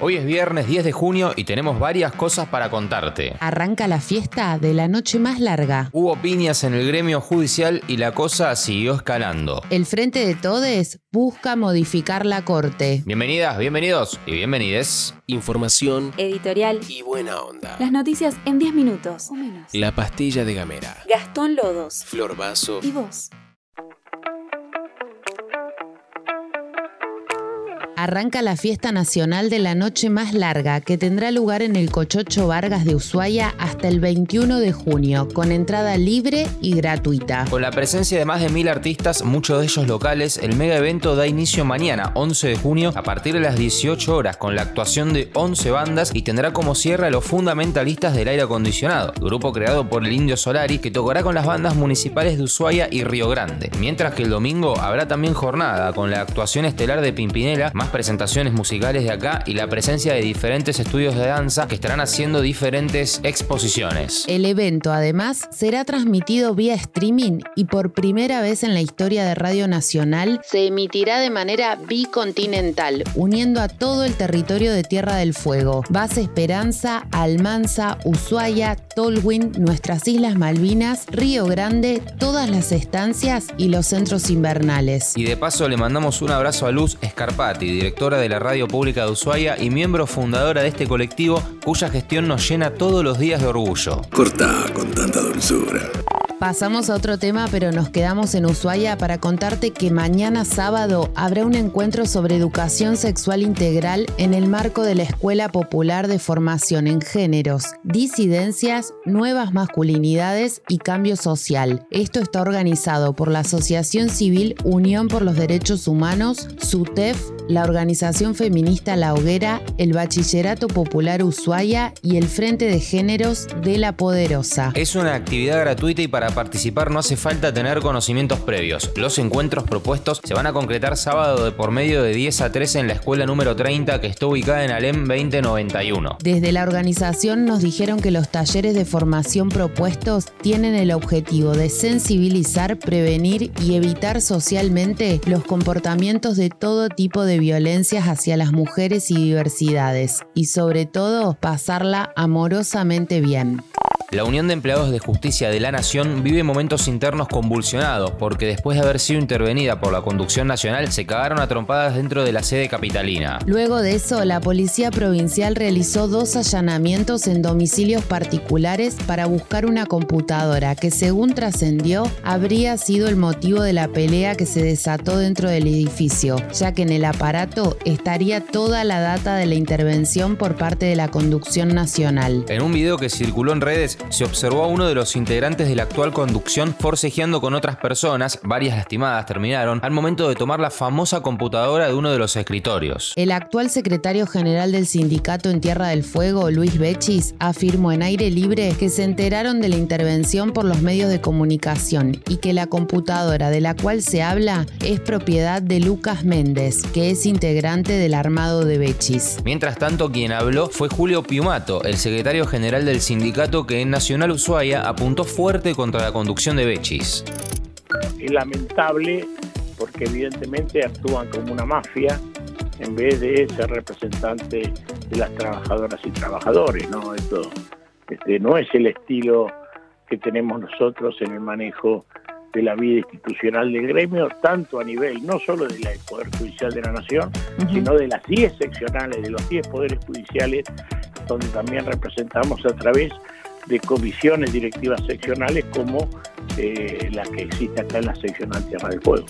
Hoy es viernes 10 de junio y tenemos varias cosas para contarte. Arranca la fiesta de la noche más larga. Hubo piñas en el gremio judicial y la cosa siguió escalando. El Frente de Todes busca modificar la Corte. Bienvenidas, bienvenidos y bienvenides. Información Editorial. y buena onda. Las noticias en 10 minutos o menos. La pastilla de Gamera. Gastón Lodos. Flor Vaso. Y vos. Arranca la fiesta nacional de la noche más larga que tendrá lugar en el Cochocho Vargas de Ushuaia hasta el 21 de junio, con entrada libre y gratuita. Con la presencia de más de mil artistas, muchos de ellos locales, el mega evento da inicio mañana, 11 de junio, a partir de las 18 horas, con la actuación de 11 bandas y tendrá como cierre a los fundamentalistas del aire acondicionado, grupo creado por el Indio Solari que tocará con las bandas municipales de Ushuaia y Río Grande. Mientras que el domingo habrá también jornada con la actuación estelar de Pimpinela, más presentaciones musicales de acá y la presencia de diferentes estudios de danza que estarán haciendo diferentes exposiciones. El evento además será transmitido vía streaming y por primera vez en la historia de Radio Nacional se emitirá de manera bicontinental, uniendo a todo el territorio de Tierra del Fuego. Base Esperanza, Almanza, Ushuaia, Tolwyn, nuestras Islas Malvinas, Río Grande, todas las estancias y los centros invernales. Y de paso le mandamos un abrazo a Luz Scarpati, directora de la Radio Pública de Ushuaia y miembro fundadora de este colectivo cuya gestión nos llena todos los días de orgullo. Corta con tanta dulzura. Pasamos a otro tema, pero nos quedamos en Ushuaia para contarte que mañana sábado habrá un encuentro sobre educación sexual integral en el marco de la Escuela Popular de Formación en Géneros, Disidencias, Nuevas Masculinidades y Cambio Social. Esto está organizado por la Asociación Civil Unión por los Derechos Humanos, SUTEF, la Organización Feminista La Hoguera, el Bachillerato Popular Ushuaia y el Frente de Géneros de La Poderosa. Es una actividad gratuita y para participar no hace falta tener conocimientos previos. Los encuentros propuestos se van a concretar sábado de por medio de 10 a 13 en la escuela número 30 que está ubicada en Alem 2091. Desde la organización nos dijeron que los talleres de formación propuestos tienen el objetivo de sensibilizar, prevenir y evitar socialmente los comportamientos de todo tipo de violencias hacia las mujeres y diversidades y sobre todo pasarla amorosamente bien. La Unión de Empleados de Justicia de la Nación vive momentos internos convulsionados porque después de haber sido intervenida por la conducción nacional se cagaron a trompadas dentro de la sede capitalina. Luego de eso, la Policía Provincial realizó dos allanamientos en domicilios particulares para buscar una computadora que según trascendió habría sido el motivo de la pelea que se desató dentro del edificio, ya que en el aparato estaría toda la data de la intervención por parte de la conducción nacional. En un video que circuló en redes se observó a uno de los integrantes de la actual conducción forcejeando con otras personas, varias lastimadas terminaron, al momento de tomar la famosa computadora de uno de los escritorios. El actual secretario general del sindicato en Tierra del Fuego, Luis Bechis, afirmó en aire libre que se enteraron de la intervención por los medios de comunicación y que la computadora de la cual se habla es propiedad de Lucas Méndez, que es integrante del armado de Bechis. Mientras tanto, quien habló fue Julio Piumato, el secretario general del sindicato que en Nacional Ushuaia apuntó fuerte contra la conducción de Bechis. Es lamentable porque evidentemente actúan como una mafia en vez de ser representantes de las trabajadoras y trabajadores, ¿no? Esto este, no es el estilo que tenemos nosotros en el manejo de la vida institucional del gremio, tanto a nivel no solo del Poder Judicial de la Nación, sino de las 10 seccionales, de los 10 poderes judiciales, donde también representamos a través de comisiones directivas seccionales como eh, la que existe acá en la seccional Tierra del Fuego.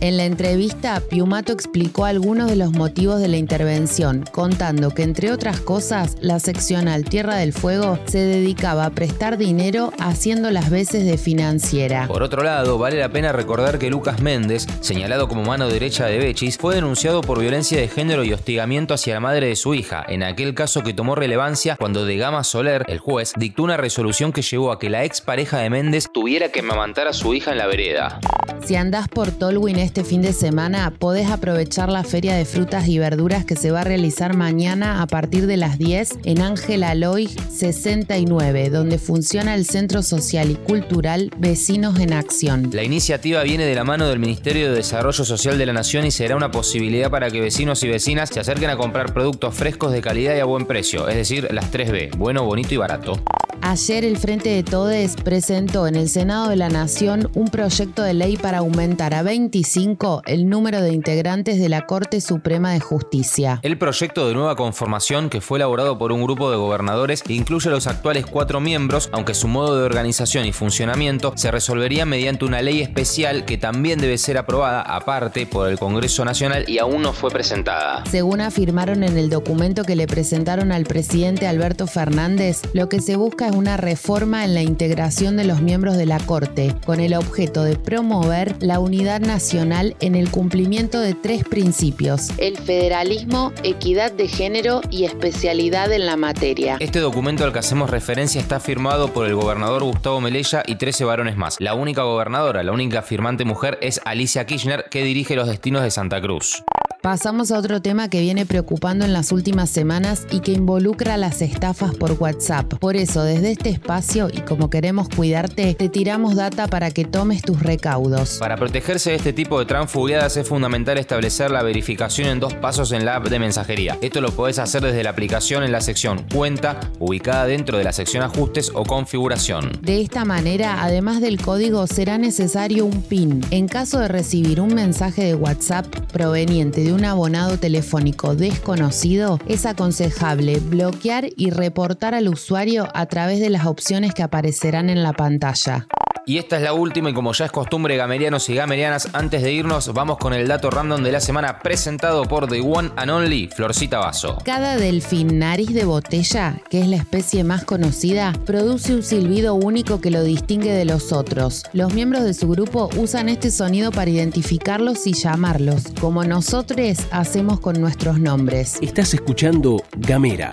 En la entrevista, Piumato explicó algunos de los motivos de la intervención, contando que, entre otras cosas, la seccional Tierra del Fuego se dedicaba a prestar dinero haciendo las veces de financiera. Por otro lado, vale la pena recordar que Lucas Méndez, señalado como mano derecha de Bechis, fue denunciado por violencia de género y hostigamiento hacia la madre de su hija, en aquel caso que tomó relevancia cuando de Gama Soler, el juez, dictó una resolución que llevó a que la expareja de Méndez tuviera que amamantar a su hija en la vereda. Si andás por Tolwyn este fin de semana, podés aprovechar la feria de frutas y verduras que se va a realizar mañana a partir de las 10 en Ángel Aloy 69, donde funciona el Centro Social y Cultural Vecinos en Acción. La iniciativa viene de la mano del Ministerio de Desarrollo Social de la Nación y será una posibilidad para que vecinos y vecinas se acerquen a comprar productos frescos de calidad y a buen precio, es decir, las 3B, bueno, bonito y barato. Ayer el Frente de Todes presentó en el Senado de la Nación un proyecto de ley para aumentar a 25 el número de integrantes de la Corte Suprema de Justicia. El proyecto de nueva conformación, que fue elaborado por un grupo de gobernadores, incluye a los actuales cuatro miembros, aunque su modo de organización y funcionamiento se resolvería mediante una ley especial que también debe ser aprobada aparte por el Congreso Nacional y aún no fue presentada. Según afirmaron en el documento que le presentaron al presidente Alberto Fernández, lo que se busca es una reforma en la integración de los miembros de la Corte, con el objeto de promover la unidad nacional en el cumplimiento de tres principios, el federalismo, equidad de género y especialidad en la materia. Este documento al que hacemos referencia está firmado por el gobernador Gustavo Melella y 13 varones más. La única gobernadora, la única firmante mujer es Alicia Kirchner, que dirige los destinos de Santa Cruz. Pasamos a otro tema que viene preocupando en las últimas semanas y que involucra las estafas por WhatsApp. Por eso, desde este espacio y como queremos cuidarte, te tiramos data para que tomes tus recaudos. Para protegerse de este tipo de transfugiadas es fundamental establecer la verificación en dos pasos en la app de mensajería. Esto lo podés hacer desde la aplicación en la sección Cuenta, ubicada dentro de la sección Ajustes o Configuración. De esta manera, además del código, será necesario un PIN. En caso de recibir un mensaje de WhatsApp proveniente de un abonado telefónico desconocido, es aconsejable bloquear y reportar al usuario a través de las opciones que aparecerán en la pantalla. Y esta es la última y como ya es costumbre gamerianos y gamerianas, antes de irnos vamos con el dato random de la semana presentado por The One and Only Florcita Vaso. Cada delfín nariz de botella, que es la especie más conocida, produce un silbido único que lo distingue de los otros. Los miembros de su grupo usan este sonido para identificarlos y llamarlos, como nosotros hacemos con nuestros nombres. Estás escuchando Gamera.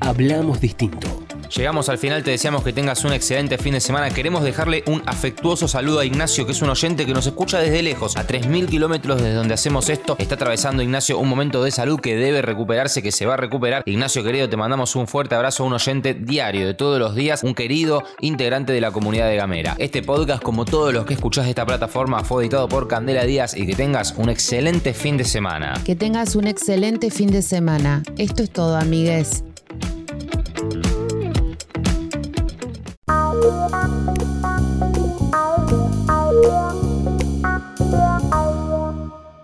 Hablamos distinto. Llegamos al final, te deseamos que tengas un excelente fin de semana. Queremos dejarle un afectuoso saludo a Ignacio, que es un oyente que nos escucha desde lejos, a 3.000 kilómetros desde donde hacemos esto. Está atravesando Ignacio un momento de salud que debe recuperarse, que se va a recuperar. Ignacio querido, te mandamos un fuerte abrazo a un oyente diario de todos los días, un querido integrante de la comunidad de Gamera. Este podcast, como todos los que escuchás de esta plataforma, fue editado por Candela Díaz y que tengas un excelente fin de semana. Que tengas un excelente fin de semana. Esto es todo, amigues.